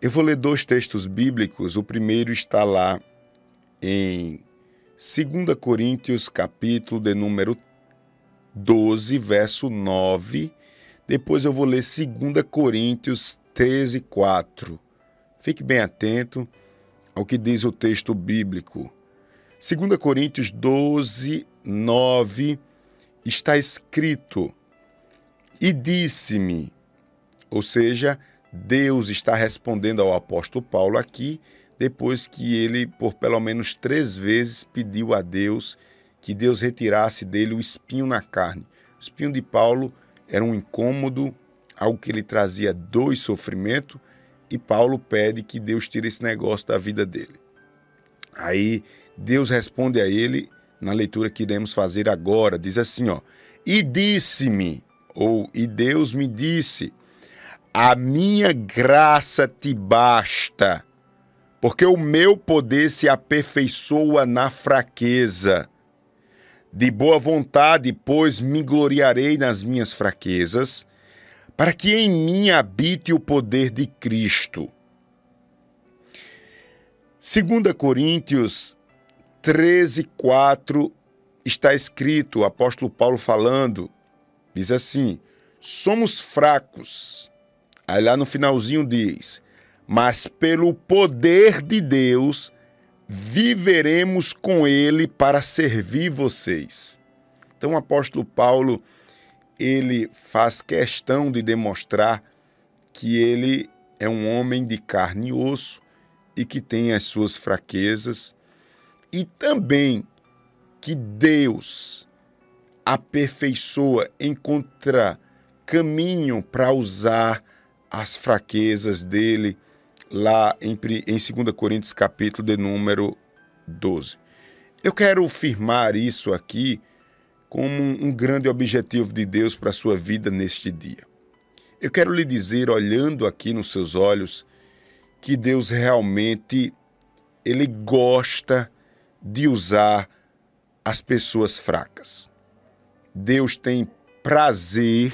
Eu vou ler dois textos bíblicos. O primeiro está lá em 2 Coríntios, capítulo de número 12, verso 9. Depois eu vou ler 2 Coríntios 13, 4. Fique bem atento ao que diz o texto bíblico. 2 Coríntios 12, 9 está escrito: E disse-me, ou seja, Deus está respondendo ao apóstolo Paulo aqui, depois que ele, por pelo menos três vezes, pediu a Deus que Deus retirasse dele o espinho na carne. O espinho de Paulo era um incômodo, algo que ele trazia dor e sofrimento, e Paulo pede que Deus tire esse negócio da vida dele. Aí Deus responde a ele na leitura que iremos fazer agora, diz assim, ó: "E disse-me, ou e Deus me disse: A minha graça te basta, porque o meu poder se aperfeiçoa na fraqueza. De boa vontade, pois, me gloriarei nas minhas fraquezas, para que em mim habite o poder de Cristo. 2 Coríntios 13, 4 está escrito, o apóstolo Paulo falando, diz assim: somos fracos. Aí lá no finalzinho diz: mas pelo poder de Deus viveremos com ele para servir vocês. Então o apóstolo Paulo ele faz questão de demonstrar que ele é um homem de carne e osso e que tem as suas fraquezas e também que Deus aperfeiçoa, encontra caminho para usar as fraquezas dele lá em, em 2 Coríntios capítulo de número 12. Eu quero firmar isso aqui como um grande objetivo de Deus para a sua vida neste dia. Eu quero lhe dizer, olhando aqui nos seus olhos, que Deus realmente ele gosta de usar as pessoas fracas. Deus tem prazer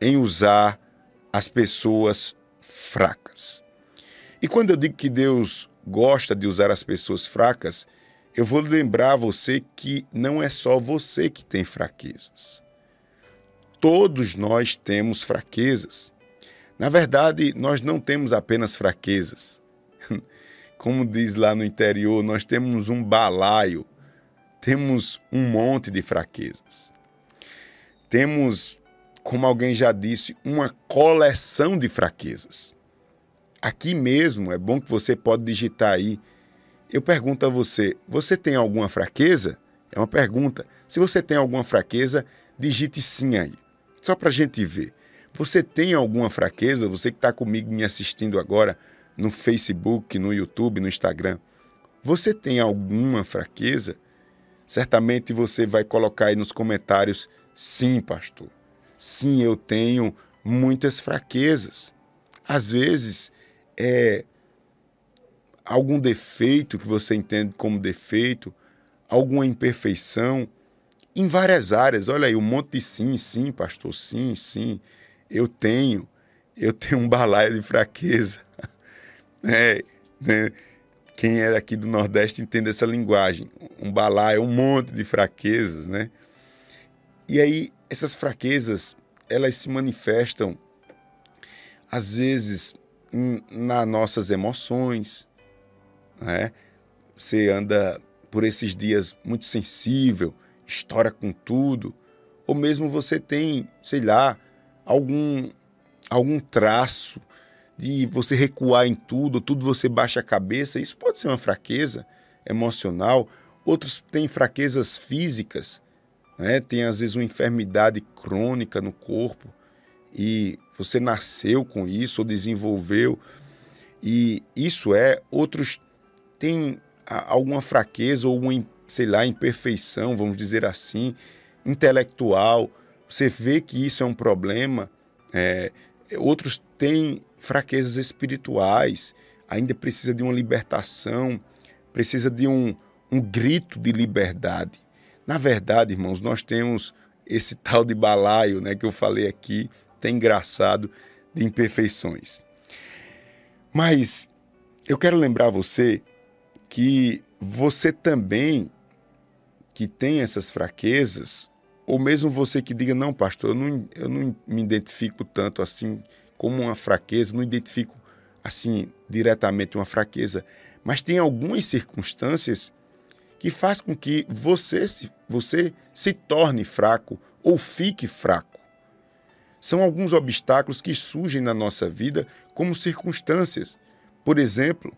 em usar as pessoas fracas. E quando eu digo que Deus gosta de usar as pessoas fracas, eu vou lembrar você que não é só você que tem fraquezas. Todos nós temos fraquezas. Na verdade, nós não temos apenas fraquezas. Como diz lá no interior, nós temos um balaio, temos um monte de fraquezas. Temos, como alguém já disse, uma coleção de fraquezas. Aqui mesmo, é bom que você pode digitar aí eu pergunto a você: você tem alguma fraqueza? É uma pergunta. Se você tem alguma fraqueza, digite sim aí, só para a gente ver. Você tem alguma fraqueza? Você que está comigo me assistindo agora no Facebook, no YouTube, no Instagram, você tem alguma fraqueza? Certamente você vai colocar aí nos comentários: sim, pastor. Sim, eu tenho muitas fraquezas. Às vezes, é algum defeito que você entende como defeito, alguma imperfeição, em várias áreas. Olha aí, um monte de sim, sim, pastor, sim, sim. Eu tenho, eu tenho um balaio de fraqueza. É, né? Quem é aqui do Nordeste entende essa linguagem. Um balaio, um monte de fraquezas, né? E aí, essas fraquezas, elas se manifestam, às vezes, nas nossas emoções, né? Você anda por esses dias muito sensível, estoura com tudo, ou mesmo você tem, sei lá, algum algum traço de você recuar em tudo, tudo você baixa a cabeça, isso pode ser uma fraqueza emocional. Outros têm fraquezas físicas, né? tem às vezes uma enfermidade crônica no corpo e você nasceu com isso ou desenvolveu. E isso é, outros tem alguma fraqueza ou uma, sei lá, imperfeição, vamos dizer assim, intelectual, você vê que isso é um problema. É, outros têm fraquezas espirituais, ainda precisa de uma libertação, precisa de um, um grito de liberdade. Na verdade, irmãos, nós temos esse tal de balaio, né, que eu falei aqui, tem engraçado, de imperfeições. Mas eu quero lembrar você que você também que tem essas fraquezas, ou mesmo você que diga, não, pastor, eu não, eu não me identifico tanto assim como uma fraqueza, não identifico assim diretamente uma fraqueza, mas tem algumas circunstâncias que faz com que você se, você se torne fraco ou fique fraco. São alguns obstáculos que surgem na nossa vida como circunstâncias. Por exemplo,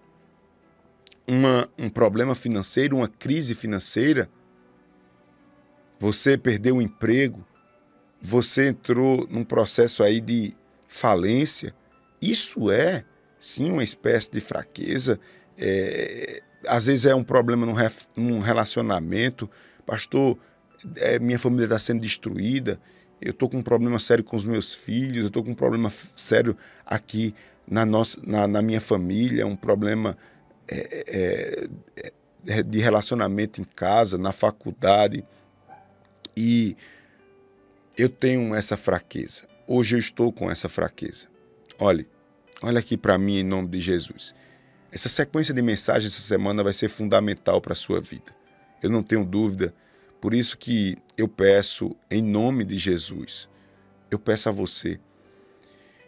uma, um problema financeiro, uma crise financeira, você perdeu o emprego, você entrou num processo aí de falência. Isso é, sim, uma espécie de fraqueza. É, às vezes é um problema num, num relacionamento. Pastor, é, minha família está sendo destruída. Eu estou com um problema sério com os meus filhos. Eu estou com um problema sério aqui na, nossa, na, na minha família. Um problema é, é, é de relacionamento em casa, na faculdade e eu tenho essa fraqueza. Hoje eu estou com essa fraqueza. Olhe, olha aqui para mim em nome de Jesus. Essa sequência de mensagens essa semana vai ser fundamental para a sua vida. Eu não tenho dúvida. Por isso que eu peço em nome de Jesus, eu peço a você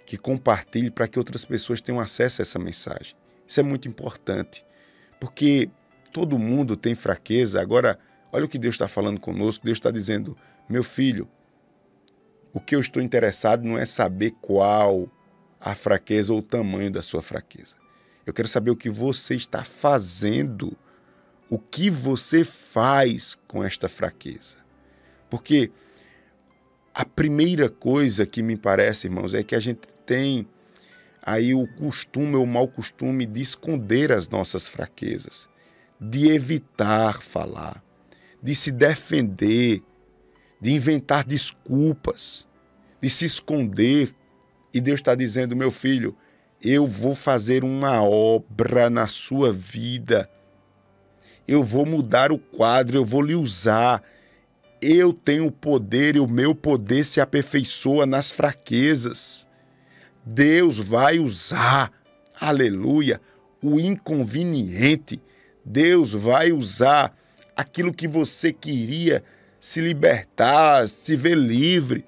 que compartilhe para que outras pessoas tenham acesso a essa mensagem. Isso é muito importante, porque todo mundo tem fraqueza. Agora, Olha o que Deus está falando conosco. Deus está dizendo: meu filho, o que eu estou interessado não é saber qual a fraqueza ou o tamanho da sua fraqueza. Eu quero saber o que você está fazendo, o que você faz com esta fraqueza. Porque a primeira coisa que me parece, irmãos, é que a gente tem aí o costume, o mau costume de esconder as nossas fraquezas, de evitar falar de se defender, de inventar desculpas, de se esconder. E Deus está dizendo: meu filho, eu vou fazer uma obra na sua vida. Eu vou mudar o quadro, eu vou lhe usar. Eu tenho poder e o meu poder se aperfeiçoa nas fraquezas. Deus vai usar, aleluia, o inconveniente. Deus vai usar aquilo que você queria se libertar, se ver livre.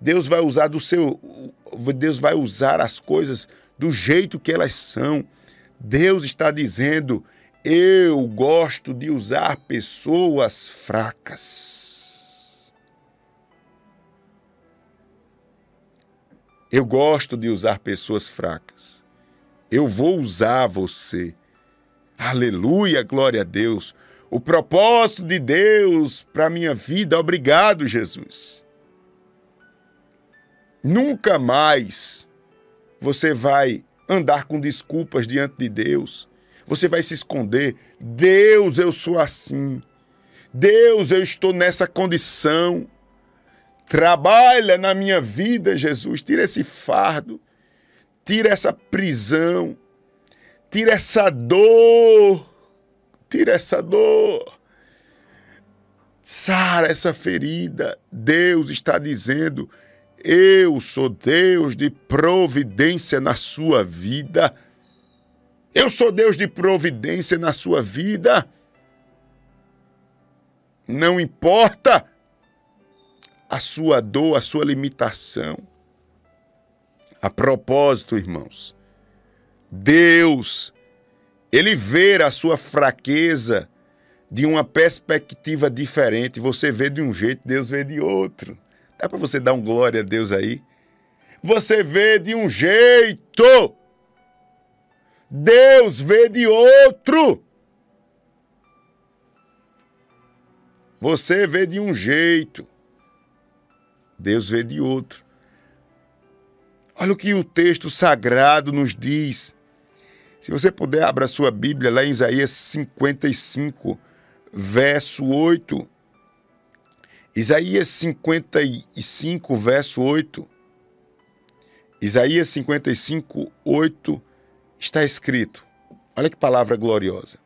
Deus vai usar do seu Deus vai usar as coisas do jeito que elas são. Deus está dizendo: "Eu gosto de usar pessoas fracas". Eu gosto de usar pessoas fracas. Eu vou usar você. Aleluia, glória a Deus o propósito de Deus para a minha vida. Obrigado, Jesus. Nunca mais você vai andar com desculpas diante de Deus. Você vai se esconder. Deus, eu sou assim. Deus, eu estou nessa condição. Trabalha na minha vida, Jesus. Tira esse fardo. Tira essa prisão. Tira essa dor Tira essa dor. Sara essa ferida. Deus está dizendo: Eu sou Deus de providência na sua vida. Eu sou Deus de providência na sua vida. Não importa a sua dor, a sua limitação. A propósito, irmãos, Deus ele vê a sua fraqueza de uma perspectiva diferente. Você vê de um jeito, Deus vê de outro. Dá para você dar um glória a Deus aí? Você vê de um jeito. Deus vê de outro. Você vê de um jeito. Deus vê de outro. Olha o que o texto sagrado nos diz se você puder, abra sua Bíblia lá em Isaías 55, verso 8. Isaías 55, verso 8. Isaías 55, 8 está escrito. Olha que palavra gloriosa.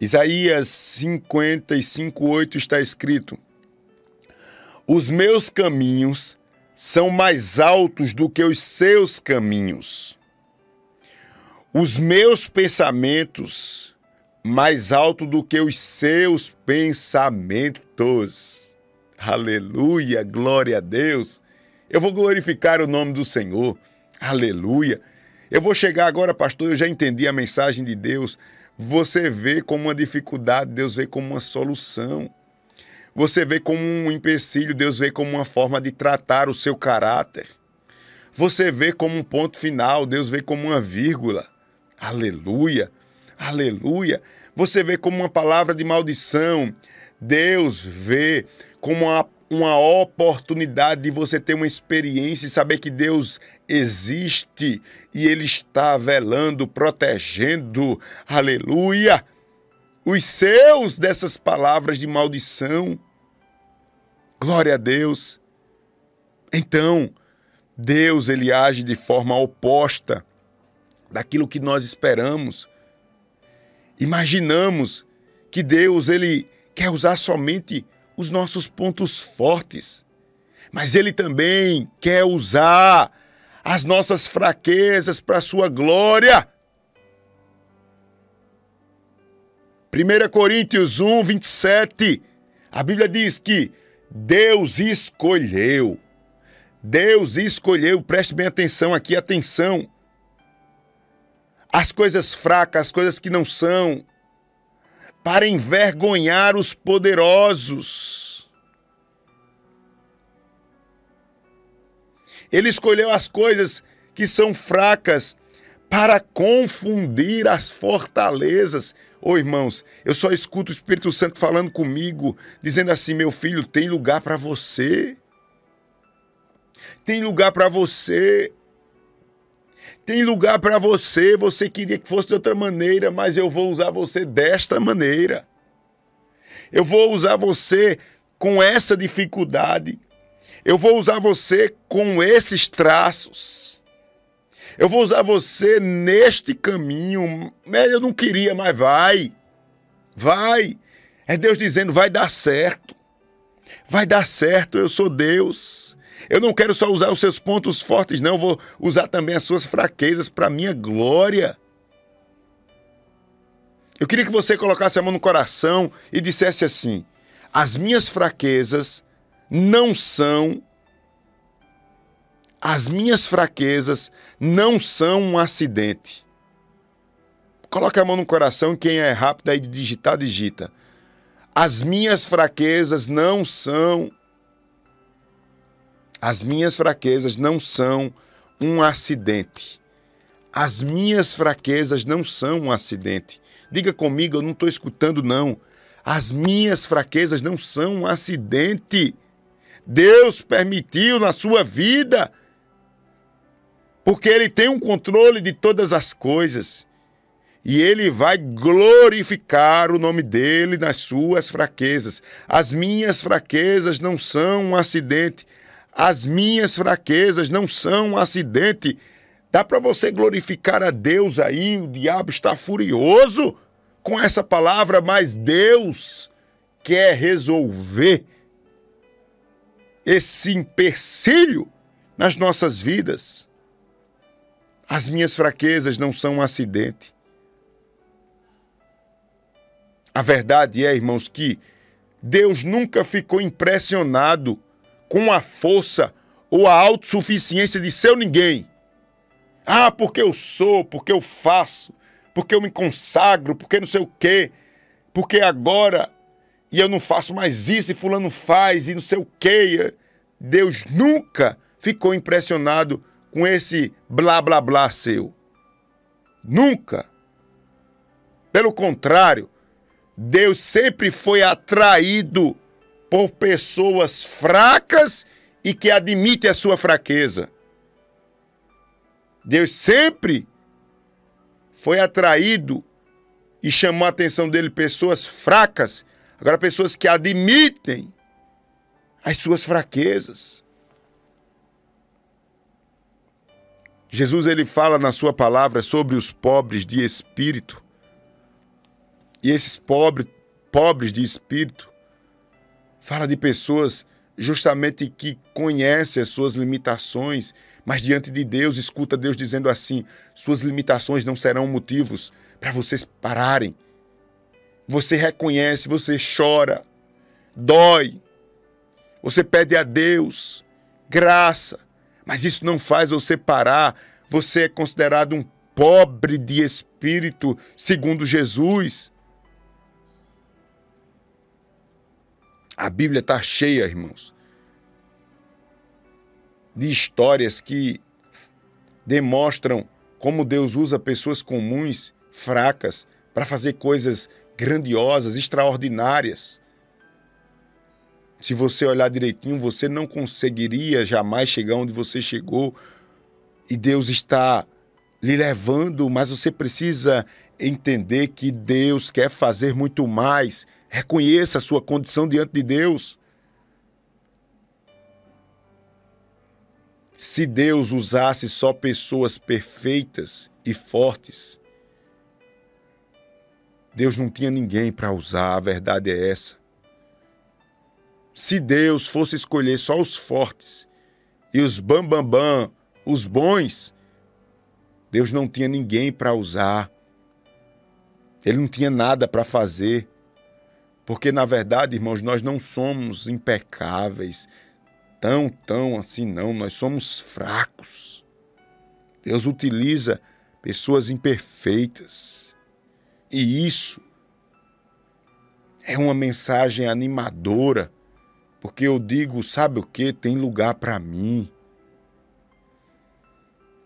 Isaías 55, 8 está escrito: Os meus caminhos são mais altos do que os seus caminhos. Os meus pensamentos mais alto do que os seus pensamentos. Aleluia, glória a Deus. Eu vou glorificar o nome do Senhor. Aleluia. Eu vou chegar agora, pastor, eu já entendi a mensagem de Deus. Você vê como uma dificuldade, Deus vê como uma solução. Você vê como um empecilho, Deus vê como uma forma de tratar o seu caráter. Você vê como um ponto final, Deus vê como uma vírgula. Aleluia, aleluia. Você vê como uma palavra de maldição. Deus vê como uma, uma oportunidade de você ter uma experiência e saber que Deus existe e Ele está velando, protegendo. Aleluia os seus dessas palavras de maldição. Glória a Deus. Então, Deus ele age de forma oposta daquilo que nós esperamos. Imaginamos que Deus ele quer usar somente os nossos pontos fortes, mas ele também quer usar as nossas fraquezas para a sua glória. 1 Coríntios 1, 27, a Bíblia diz que Deus escolheu. Deus escolheu, preste bem atenção aqui, atenção. As coisas fracas, as coisas que não são, para envergonhar os poderosos. Ele escolheu as coisas que são fracas para confundir as fortalezas. Ô oh, irmãos, eu só escuto o Espírito Santo falando comigo, dizendo assim: meu filho, tem lugar para você. Tem lugar para você. Tem lugar para você. Você queria que fosse de outra maneira, mas eu vou usar você desta maneira. Eu vou usar você com essa dificuldade. Eu vou usar você com esses traços. Eu vou usar você neste caminho. Eu não queria, mas vai. Vai. É Deus dizendo: vai dar certo. Vai dar certo, eu sou Deus. Eu não quero só usar os seus pontos fortes, não. Eu vou usar também as suas fraquezas para minha glória. Eu queria que você colocasse a mão no coração e dissesse assim: as minhas fraquezas não são as minhas fraquezas não são um acidente. Coloque a mão no coração, quem é rápido aí de digitar, digita. As minhas fraquezas não são. As minhas fraquezas não são um acidente. As minhas fraquezas não são um acidente. Diga comigo, eu não estou escutando, não. As minhas fraquezas não são um acidente. Deus permitiu na sua vida porque ele tem um controle de todas as coisas. E ele vai glorificar o nome dele nas suas fraquezas. As minhas fraquezas não são um acidente. As minhas fraquezas não são um acidente. Dá para você glorificar a Deus aí, o diabo está furioso com essa palavra, mas Deus quer resolver esse empecilho nas nossas vidas. As minhas fraquezas não são um acidente. A verdade é, irmãos, que Deus nunca ficou impressionado com a força ou a autossuficiência de seu ninguém. Ah, porque eu sou, porque eu faço, porque eu me consagro, porque não sei o quê, porque agora e eu não faço mais isso e fulano faz e não sei o quê. Deus nunca ficou impressionado com esse blá blá blá seu. Nunca. Pelo contrário, Deus sempre foi atraído por pessoas fracas e que admitem a sua fraqueza. Deus sempre foi atraído e chamou a atenção dele pessoas fracas, agora pessoas que admitem as suas fraquezas. Jesus ele fala na sua palavra sobre os pobres de espírito. E esses pobres, pobres de espírito, fala de pessoas justamente que conhece as suas limitações, mas diante de Deus escuta Deus dizendo assim: suas limitações não serão motivos para vocês pararem. Você reconhece, você chora, dói, você pede a Deus graça, mas isso não faz você parar. Você é considerado um pobre de espírito, segundo Jesus. A Bíblia está cheia, irmãos, de histórias que demonstram como Deus usa pessoas comuns, fracas, para fazer coisas grandiosas, extraordinárias. Se você olhar direitinho, você não conseguiria jamais chegar onde você chegou. E Deus está lhe levando, mas você precisa entender que Deus quer fazer muito mais. Reconheça a sua condição diante de Deus. Se Deus usasse só pessoas perfeitas e fortes, Deus não tinha ninguém para usar, a verdade é essa. Se Deus fosse escolher só os fortes e os bambambam, bam, bam, os bons, Deus não tinha ninguém para usar. Ele não tinha nada para fazer. Porque, na verdade, irmãos, nós não somos impecáveis, tão, tão assim, não. Nós somos fracos. Deus utiliza pessoas imperfeitas. E isso é uma mensagem animadora porque eu digo, sabe o que? Tem lugar para mim.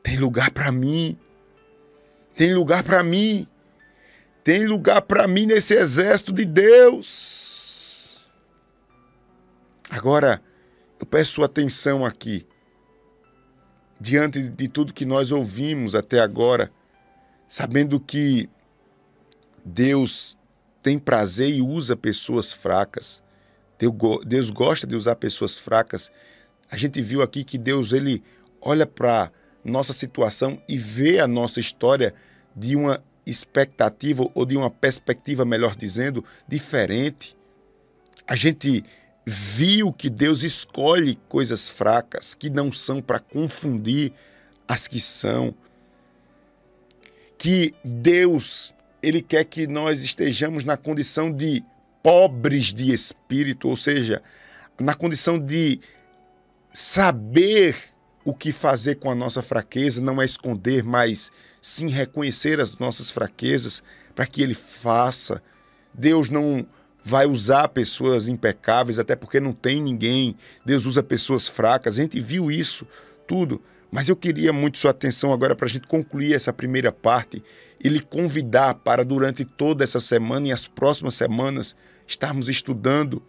Tem lugar para mim. Tem lugar para mim. Tem lugar para mim nesse exército de Deus. Agora, eu peço sua atenção aqui. Diante de tudo que nós ouvimos até agora, sabendo que Deus tem prazer e usa pessoas fracas. Deus gosta de usar pessoas fracas. A gente viu aqui que Deus ele olha para nossa situação e vê a nossa história de uma expectativa ou de uma perspectiva, melhor dizendo, diferente. A gente viu que Deus escolhe coisas fracas que não são para confundir as que são. Que Deus, ele quer que nós estejamos na condição de pobres de espírito, ou seja, na condição de saber o que fazer com a nossa fraqueza, não é esconder, mas sim reconhecer as nossas fraquezas para que Ele faça. Deus não vai usar pessoas impecáveis, até porque não tem ninguém. Deus usa pessoas fracas. A gente viu isso tudo. Mas eu queria muito sua atenção agora para a gente concluir essa primeira parte e lhe convidar para, durante toda essa semana e as próximas semanas, estarmos estudando,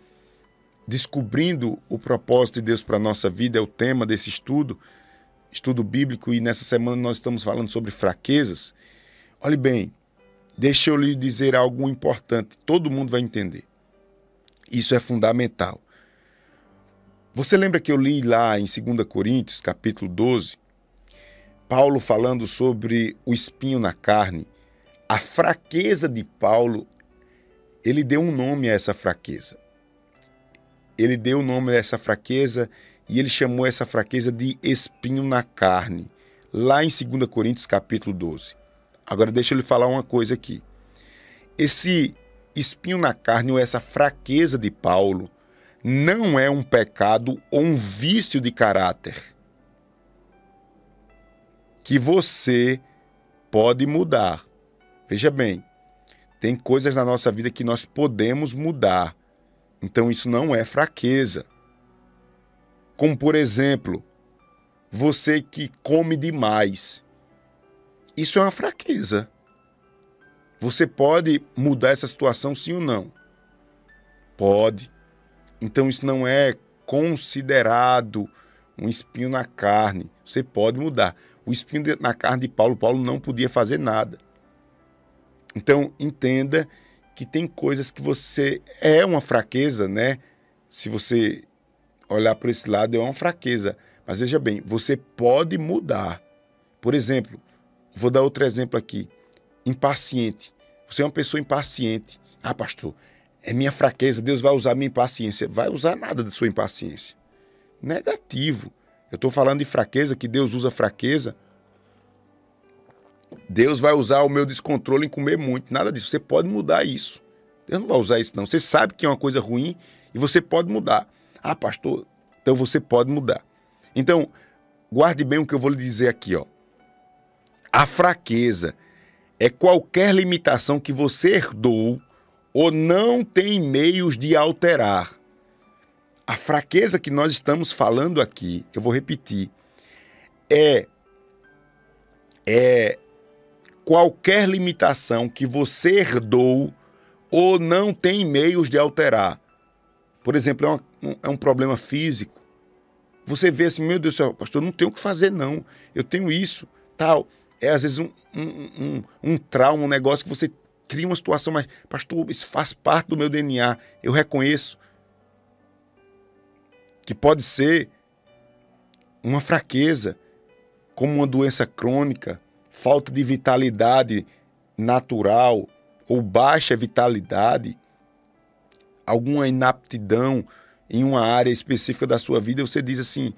descobrindo o propósito de Deus para a nossa vida, é o tema desse estudo, estudo bíblico, e nessa semana nós estamos falando sobre fraquezas. Olhe bem, deixa eu lhe dizer algo importante, todo mundo vai entender. Isso é fundamental. Você lembra que eu li lá em 2 Coríntios, capítulo 12, Paulo falando sobre o espinho na carne? A fraqueza de Paulo ele deu um nome a essa fraqueza. Ele deu o nome a essa fraqueza e ele chamou essa fraqueza de espinho na carne, lá em 2 Coríntios capítulo 12. Agora deixa eu lhe falar uma coisa aqui. Esse espinho na carne ou essa fraqueza de Paulo não é um pecado ou um vício de caráter que você pode mudar. Veja bem, tem coisas na nossa vida que nós podemos mudar. Então isso não é fraqueza. Como por exemplo, você que come demais. Isso é uma fraqueza. Você pode mudar essa situação sim ou não? Pode. Então isso não é considerado um espinho na carne. Você pode mudar. O espinho na carne de Paulo, Paulo não podia fazer nada. Então, entenda que tem coisas que você é uma fraqueza, né? Se você olhar por esse lado, é uma fraqueza. Mas veja bem, você pode mudar. Por exemplo, vou dar outro exemplo aqui. Impaciente. Você é uma pessoa impaciente. Ah, pastor, é minha fraqueza, Deus vai usar minha impaciência. Vai usar nada da sua impaciência. Negativo. Eu estou falando de fraqueza, que Deus usa fraqueza. Deus vai usar o meu descontrole em comer muito. Nada disso. Você pode mudar isso. Deus não vai usar isso, não. Você sabe que é uma coisa ruim e você pode mudar. Ah, pastor, então você pode mudar. Então, guarde bem o que eu vou lhe dizer aqui, ó. A fraqueza é qualquer limitação que você herdou ou não tem meios de alterar. A fraqueza que nós estamos falando aqui, eu vou repetir, é é qualquer limitação que você herdou ou não tem meios de alterar. Por exemplo, é, uma, é um problema físico. Você vê assim, meu Deus do céu, pastor, não tenho o que fazer, não. Eu tenho isso, tal. É às vezes um, um, um, um trauma, um negócio que você cria uma situação, mas, pastor, isso faz parte do meu DNA. Eu reconheço que pode ser uma fraqueza, como uma doença crônica, falta de vitalidade natural ou baixa vitalidade, alguma inaptidão em uma área específica da sua vida, você diz assim: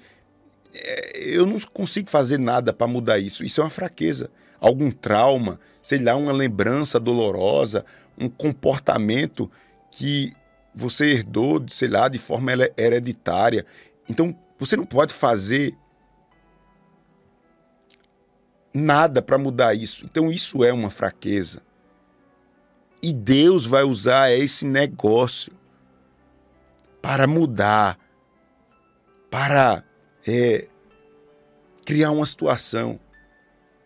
é, eu não consigo fazer nada para mudar isso. Isso é uma fraqueza. Algum trauma, sei lá, uma lembrança dolorosa, um comportamento que você herdou, sei lá, de forma hereditária. Então, você não pode fazer nada para mudar isso. Então, isso é uma fraqueza. E Deus vai usar esse negócio para mudar, para é, criar uma situação.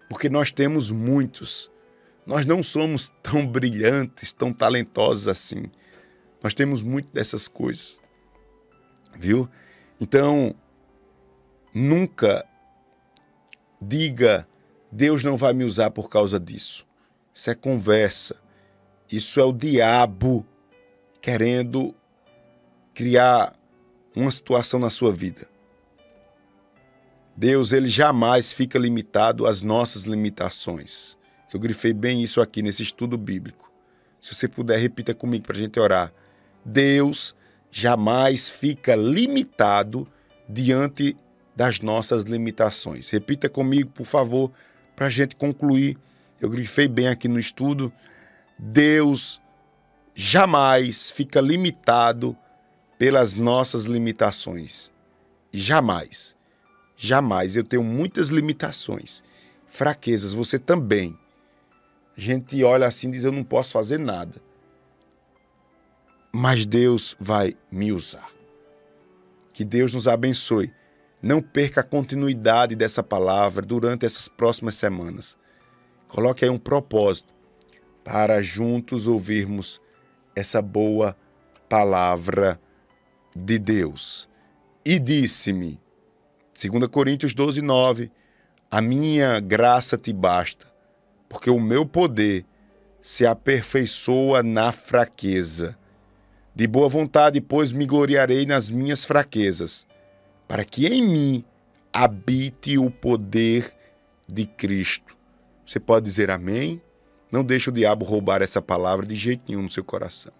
Porque nós temos muitos. Nós não somos tão brilhantes, tão talentosos assim. Nós temos muito dessas coisas. Viu? Então, nunca diga Deus não vai me usar por causa disso. Isso é conversa. Isso é o diabo querendo criar uma situação na sua vida. Deus, ele jamais fica limitado às nossas limitações. Eu grifei bem isso aqui nesse estudo bíblico. Se você puder, repita comigo para a gente orar. Deus jamais fica limitado diante das nossas limitações. Repita comigo, por favor, para a gente concluir. Eu grifei bem aqui no estudo. Deus jamais fica limitado pelas nossas limitações. Jamais. Jamais. Eu tenho muitas limitações, fraquezas, você também. A gente olha assim e diz: Eu não posso fazer nada. Mas Deus vai me usar. Que Deus nos abençoe. Não perca a continuidade dessa palavra durante essas próximas semanas. Coloque aí um propósito para juntos ouvirmos essa boa palavra de Deus. E disse-me, 2 Coríntios 12, 9, a minha graça te basta, porque o meu poder se aperfeiçoa na fraqueza. De boa vontade, pois, me gloriarei nas minhas fraquezas, para que em mim habite o poder de Cristo. Você pode dizer amém? Não deixe o diabo roubar essa palavra de jeito nenhum no seu coração.